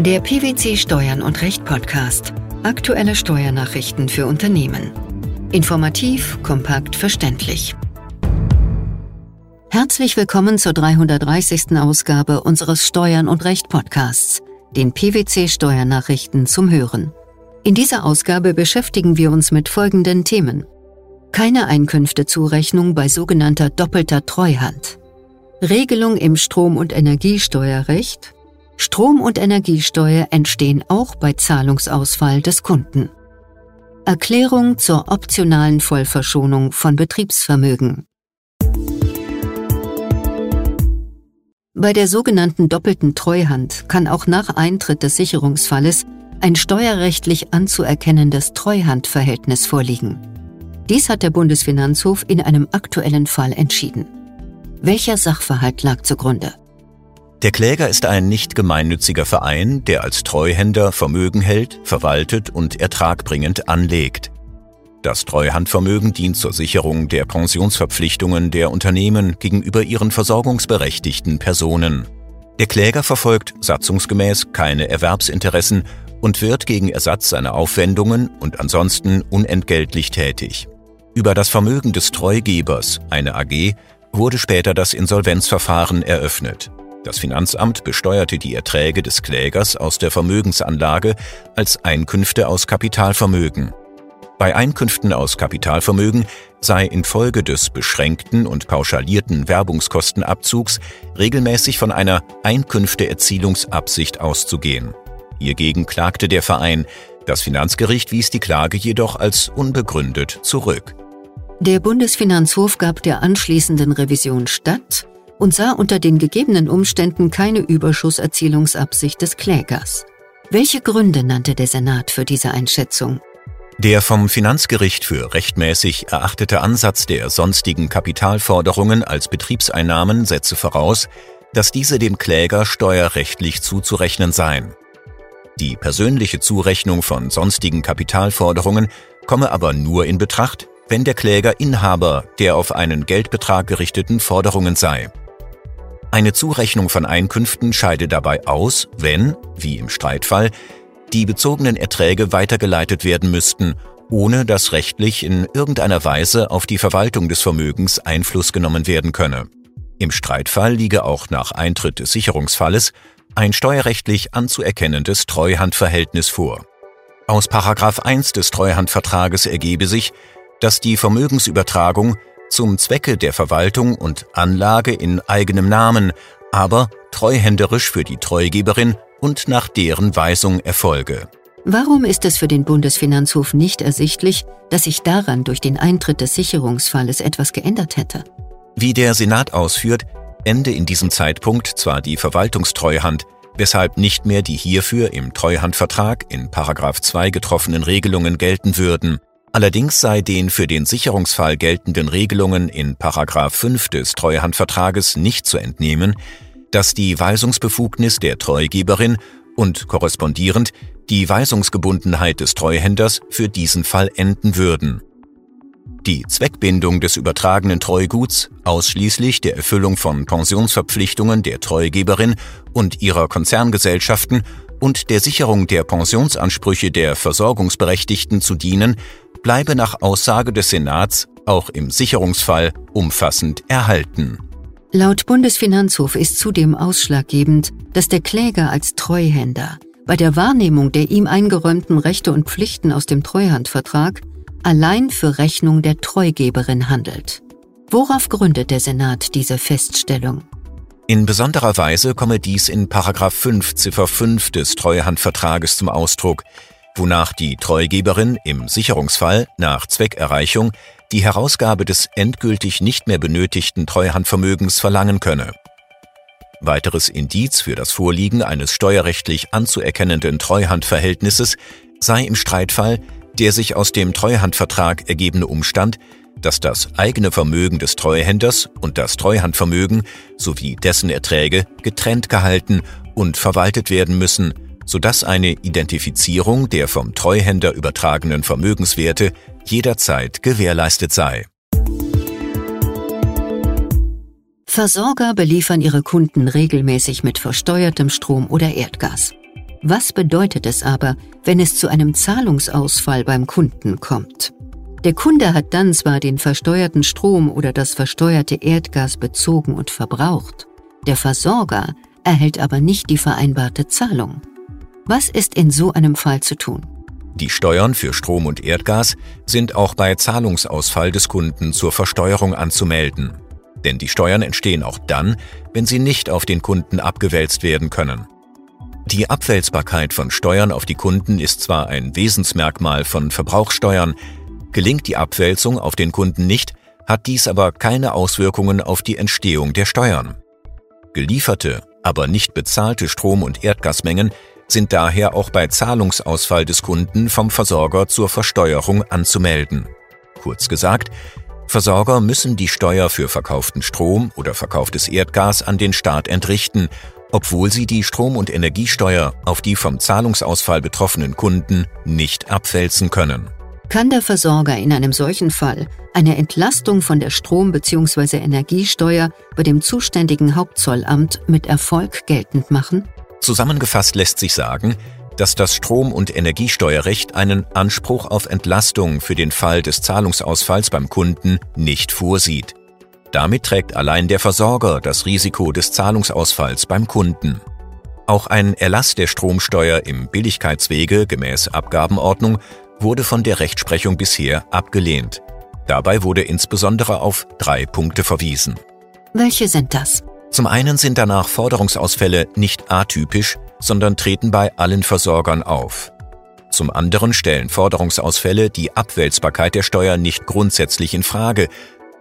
Der PwC Steuern und Recht Podcast. Aktuelle Steuernachrichten für Unternehmen. Informativ, kompakt, verständlich. Herzlich willkommen zur 330. Ausgabe unseres Steuern und Recht Podcasts, den PwC Steuernachrichten zum Hören. In dieser Ausgabe beschäftigen wir uns mit folgenden Themen. Keine Einkünftezurechnung bei sogenannter doppelter Treuhand. Regelung im Strom- und Energiesteuerrecht Strom- und Energiesteuer entstehen auch bei Zahlungsausfall des Kunden. Erklärung zur optionalen Vollverschonung von Betriebsvermögen. Bei der sogenannten doppelten Treuhand kann auch nach Eintritt des Sicherungsfalles ein steuerrechtlich anzuerkennendes Treuhandverhältnis vorliegen. Dies hat der Bundesfinanzhof in einem aktuellen Fall entschieden. Welcher Sachverhalt lag zugrunde? Der Kläger ist ein nicht gemeinnütziger Verein, der als Treuhänder Vermögen hält, verwaltet und ertragbringend anlegt. Das Treuhandvermögen dient zur Sicherung der Pensionsverpflichtungen der Unternehmen gegenüber ihren versorgungsberechtigten Personen. Der Kläger verfolgt satzungsgemäß keine Erwerbsinteressen und wird gegen Ersatz seiner Aufwendungen und ansonsten unentgeltlich tätig. Über das Vermögen des Treugebers, eine AG, wurde später das Insolvenzverfahren eröffnet. Das Finanzamt besteuerte die Erträge des Klägers aus der Vermögensanlage als Einkünfte aus Kapitalvermögen. Bei Einkünften aus Kapitalvermögen sei infolge des beschränkten und pauschalierten Werbungskostenabzugs regelmäßig von einer Einkünfteerzielungsabsicht auszugehen. Hiergegen klagte der Verein, das Finanzgericht wies die Klage jedoch als unbegründet zurück. Der Bundesfinanzhof gab der anschließenden Revision statt und sah unter den gegebenen Umständen keine Überschusserzielungsabsicht des Klägers. Welche Gründe nannte der Senat für diese Einschätzung? Der vom Finanzgericht für rechtmäßig erachtete Ansatz der sonstigen Kapitalforderungen als Betriebseinnahmen setze voraus, dass diese dem Kläger steuerrechtlich zuzurechnen seien. Die persönliche Zurechnung von sonstigen Kapitalforderungen komme aber nur in Betracht, wenn der Kläger Inhaber der auf einen Geldbetrag gerichteten Forderungen sei. Eine Zurechnung von Einkünften scheide dabei aus, wenn, wie im Streitfall, die bezogenen Erträge weitergeleitet werden müssten, ohne dass rechtlich in irgendeiner Weise auf die Verwaltung des Vermögens Einfluss genommen werden könne. Im Streitfall liege auch nach Eintritt des Sicherungsfalles ein steuerrechtlich anzuerkennendes Treuhandverhältnis vor. Aus Paragraph 1 des Treuhandvertrages ergebe sich, dass die Vermögensübertragung zum Zwecke der Verwaltung und Anlage in eigenem Namen, aber treuhänderisch für die Treugeberin und nach deren Weisung erfolge. Warum ist es für den Bundesfinanzhof nicht ersichtlich, dass sich daran durch den Eintritt des Sicherungsfalles etwas geändert hätte? Wie der Senat ausführt, ende in diesem Zeitpunkt zwar die Verwaltungstreuhand, weshalb nicht mehr die hierfür im Treuhandvertrag in 2 getroffenen Regelungen gelten würden, Allerdings sei den für den Sicherungsfall geltenden Regelungen in 5 des Treuhandvertrages nicht zu entnehmen, dass die Weisungsbefugnis der Treugeberin und korrespondierend die Weisungsgebundenheit des Treuhänders für diesen Fall enden würden. Die Zweckbindung des übertragenen Treuguts ausschließlich der Erfüllung von Pensionsverpflichtungen der Treugeberin und ihrer Konzerngesellschaften und der Sicherung der Pensionsansprüche der Versorgungsberechtigten zu dienen, bleibe nach Aussage des Senats auch im Sicherungsfall umfassend erhalten. Laut Bundesfinanzhof ist zudem ausschlaggebend, dass der Kläger als Treuhänder bei der Wahrnehmung der ihm eingeräumten Rechte und Pflichten aus dem Treuhandvertrag allein für Rechnung der Treugeberin handelt. Worauf gründet der Senat diese Feststellung? In besonderer Weise komme dies in 5 Ziffer 5 des Treuhandvertrages zum Ausdruck, wonach die Treugeberin im Sicherungsfall nach Zweckerreichung die Herausgabe des endgültig nicht mehr benötigten Treuhandvermögens verlangen könne. Weiteres Indiz für das Vorliegen eines steuerrechtlich anzuerkennenden Treuhandverhältnisses sei im Streitfall der sich aus dem Treuhandvertrag ergebene Umstand, dass das eigene Vermögen des Treuhänders und das Treuhandvermögen sowie dessen Erträge getrennt gehalten und verwaltet werden müssen, sodass eine Identifizierung der vom Treuhänder übertragenen Vermögenswerte jederzeit gewährleistet sei. Versorger beliefern ihre Kunden regelmäßig mit versteuertem Strom oder Erdgas. Was bedeutet es aber, wenn es zu einem Zahlungsausfall beim Kunden kommt? Der Kunde hat dann zwar den versteuerten Strom oder das versteuerte Erdgas bezogen und verbraucht, der Versorger erhält aber nicht die vereinbarte Zahlung. Was ist in so einem Fall zu tun? Die Steuern für Strom und Erdgas sind auch bei Zahlungsausfall des Kunden zur Versteuerung anzumelden. Denn die Steuern entstehen auch dann, wenn sie nicht auf den Kunden abgewälzt werden können. Die Abwälzbarkeit von Steuern auf die Kunden ist zwar ein Wesensmerkmal von Verbrauchssteuern, gelingt die Abwälzung auf den Kunden nicht, hat dies aber keine Auswirkungen auf die Entstehung der Steuern. Gelieferte, aber nicht bezahlte Strom- und Erdgasmengen sind daher auch bei Zahlungsausfall des Kunden vom Versorger zur Versteuerung anzumelden. Kurz gesagt, Versorger müssen die Steuer für verkauften Strom oder verkauftes Erdgas an den Staat entrichten, obwohl sie die Strom- und Energiesteuer auf die vom Zahlungsausfall betroffenen Kunden nicht abwälzen können. Kann der Versorger in einem solchen Fall eine Entlastung von der Strom- bzw. Energiesteuer bei dem zuständigen Hauptzollamt mit Erfolg geltend machen? Zusammengefasst lässt sich sagen, dass das Strom- und Energiesteuerrecht einen Anspruch auf Entlastung für den Fall des Zahlungsausfalls beim Kunden nicht vorsieht. Damit trägt allein der Versorger das Risiko des Zahlungsausfalls beim Kunden. Auch ein Erlass der Stromsteuer im Billigkeitswege gemäß Abgabenordnung wurde von der Rechtsprechung bisher abgelehnt. Dabei wurde insbesondere auf drei Punkte verwiesen. Welche sind das? Zum einen sind danach Forderungsausfälle nicht atypisch, sondern treten bei allen Versorgern auf. Zum anderen stellen Forderungsausfälle die Abwälzbarkeit der Steuer nicht grundsätzlich in Frage,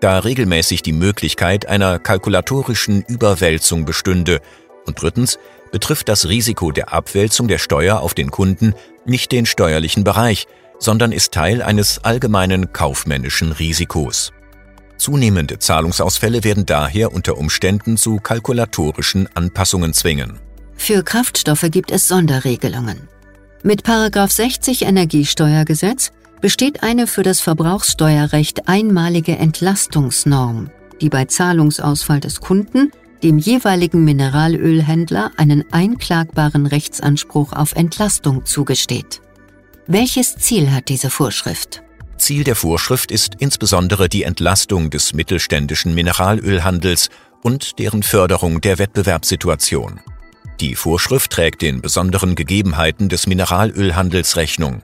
da regelmäßig die Möglichkeit einer kalkulatorischen Überwälzung bestünde. Und drittens betrifft das Risiko der Abwälzung der Steuer auf den Kunden nicht den steuerlichen Bereich, sondern ist Teil eines allgemeinen kaufmännischen Risikos. Zunehmende Zahlungsausfälle werden daher unter Umständen zu kalkulatorischen Anpassungen zwingen. Für Kraftstoffe gibt es Sonderregelungen. Mit 60 Energiesteuergesetz besteht eine für das Verbrauchssteuerrecht einmalige Entlastungsnorm, die bei Zahlungsausfall des Kunden dem jeweiligen Mineralölhändler einen einklagbaren Rechtsanspruch auf Entlastung zugesteht. Welches Ziel hat diese Vorschrift? Ziel der Vorschrift ist insbesondere die Entlastung des mittelständischen Mineralölhandels und deren Förderung der Wettbewerbssituation. Die Vorschrift trägt den besonderen Gegebenheiten des Mineralölhandels Rechnung.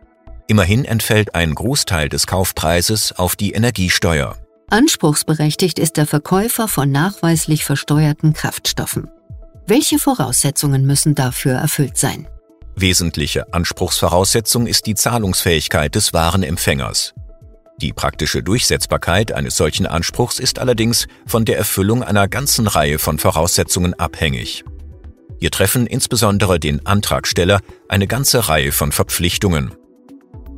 Immerhin entfällt ein Großteil des Kaufpreises auf die Energiesteuer. Anspruchsberechtigt ist der Verkäufer von nachweislich versteuerten Kraftstoffen. Welche Voraussetzungen müssen dafür erfüllt sein? Wesentliche Anspruchsvoraussetzung ist die Zahlungsfähigkeit des Warenempfängers. Die praktische Durchsetzbarkeit eines solchen Anspruchs ist allerdings von der Erfüllung einer ganzen Reihe von Voraussetzungen abhängig. Hier treffen insbesondere den Antragsteller eine ganze Reihe von Verpflichtungen.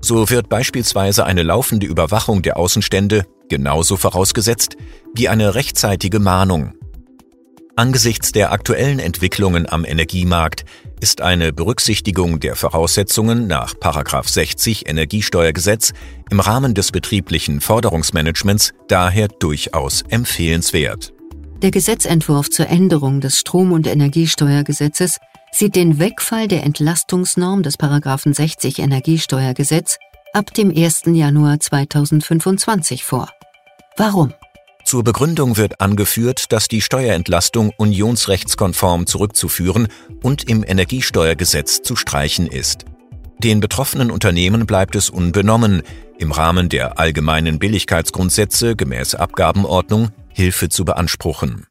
So wird beispielsweise eine laufende Überwachung der Außenstände genauso vorausgesetzt wie eine rechtzeitige Mahnung. Angesichts der aktuellen Entwicklungen am Energiemarkt ist eine Berücksichtigung der Voraussetzungen nach 60 Energiesteuergesetz im Rahmen des betrieblichen Forderungsmanagements daher durchaus empfehlenswert. Der Gesetzentwurf zur Änderung des Strom- und Energiesteuergesetzes sieht den Wegfall der Entlastungsnorm des 60 Energiesteuergesetz ab dem 1. Januar 2025 vor. Warum? Zur Begründung wird angeführt, dass die Steuerentlastung unionsrechtskonform zurückzuführen und im Energiesteuergesetz zu streichen ist. Den betroffenen Unternehmen bleibt es unbenommen, im Rahmen der allgemeinen Billigkeitsgrundsätze gemäß Abgabenordnung Hilfe zu beanspruchen.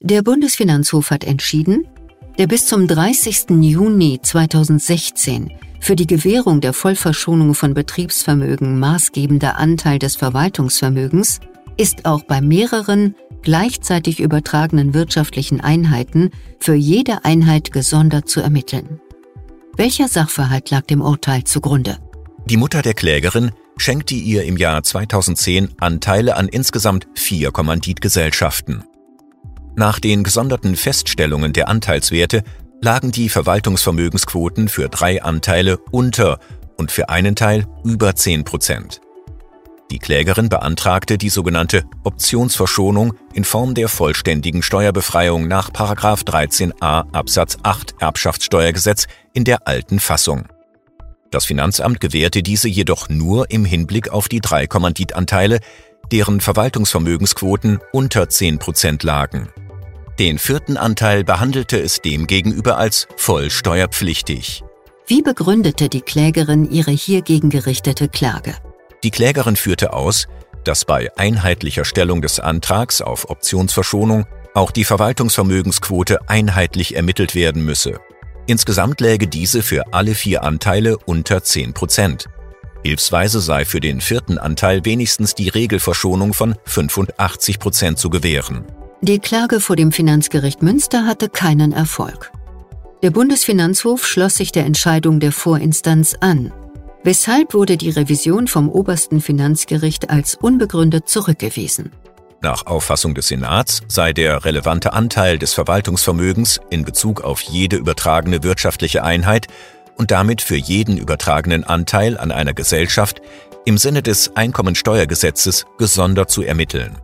Der Bundesfinanzhof hat entschieden, der bis zum 30. Juni 2016 für die Gewährung der Vollverschonung von Betriebsvermögen maßgebender Anteil des Verwaltungsvermögens ist auch bei mehreren gleichzeitig übertragenen wirtschaftlichen Einheiten für jede Einheit gesondert zu ermitteln. Welcher Sachverhalt lag dem Urteil zugrunde? Die Mutter der Klägerin schenkte ihr im Jahr 2010 Anteile an insgesamt vier Kommanditgesellschaften. Nach den gesonderten Feststellungen der Anteilswerte lagen die Verwaltungsvermögensquoten für drei Anteile unter und für einen Teil über 10 Prozent. Die Klägerin beantragte die sogenannte Optionsverschonung in Form der vollständigen Steuerbefreiung nach 13a Absatz 8 Erbschaftssteuergesetz in der alten Fassung. Das Finanzamt gewährte diese jedoch nur im Hinblick auf die drei Kommanditanteile, deren Verwaltungsvermögensquoten unter 10 Prozent lagen. Den vierten Anteil behandelte es demgegenüber als voll steuerpflichtig. Wie begründete die Klägerin ihre hiergegen gerichtete Klage? Die Klägerin führte aus, dass bei einheitlicher Stellung des Antrags auf Optionsverschonung auch die Verwaltungsvermögensquote einheitlich ermittelt werden müsse. Insgesamt läge diese für alle vier Anteile unter 10 Prozent. Hilfsweise sei für den vierten Anteil wenigstens die Regelverschonung von 85 Prozent zu gewähren. Die Klage vor dem Finanzgericht Münster hatte keinen Erfolg. Der Bundesfinanzhof schloss sich der Entscheidung der Vorinstanz an Weshalb wurde die Revision vom obersten Finanzgericht als unbegründet zurückgewiesen? Nach Auffassung des Senats sei der relevante Anteil des Verwaltungsvermögens in Bezug auf jede übertragene wirtschaftliche Einheit und damit für jeden übertragenen Anteil an einer Gesellschaft im Sinne des Einkommensteuergesetzes gesondert zu ermitteln.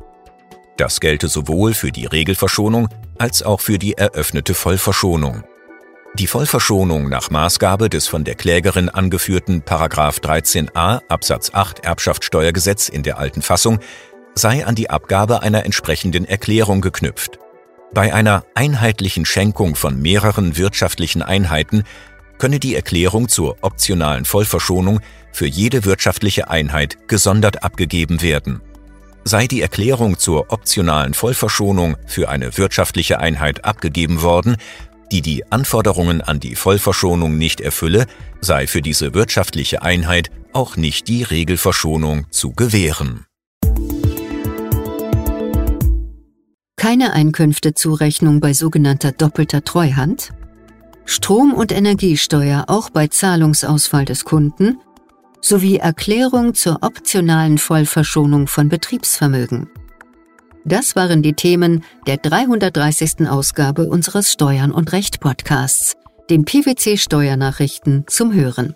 Das gelte sowohl für die Regelverschonung als auch für die eröffnete Vollverschonung. Die Vollverschonung nach Maßgabe des von der Klägerin angeführten 13a Absatz 8 Erbschaftssteuergesetz in der alten Fassung sei an die Abgabe einer entsprechenden Erklärung geknüpft. Bei einer einheitlichen Schenkung von mehreren wirtschaftlichen Einheiten könne die Erklärung zur optionalen Vollverschonung für jede wirtschaftliche Einheit gesondert abgegeben werden. Sei die Erklärung zur optionalen Vollverschonung für eine wirtschaftliche Einheit abgegeben worden, die die Anforderungen an die Vollverschonung nicht erfülle, sei für diese wirtschaftliche Einheit auch nicht die Regelverschonung zu gewähren. Keine Einkünftezurechnung bei sogenannter doppelter Treuhand? Strom- und Energiesteuer auch bei Zahlungsausfall des Kunden? Sowie Erklärung zur optionalen Vollverschonung von Betriebsvermögen. Das waren die Themen der 330. Ausgabe unseres Steuern und Recht Podcasts, den PwC Steuernachrichten zum Hören.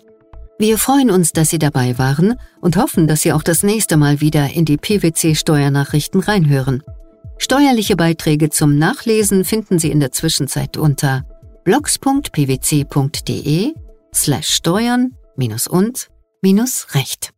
Wir freuen uns, dass Sie dabei waren und hoffen, dass Sie auch das nächste Mal wieder in die PwC Steuernachrichten reinhören. Steuerliche Beiträge zum Nachlesen finden Sie in der Zwischenzeit unter blogs.pwc.de slash steuern minus und minus recht.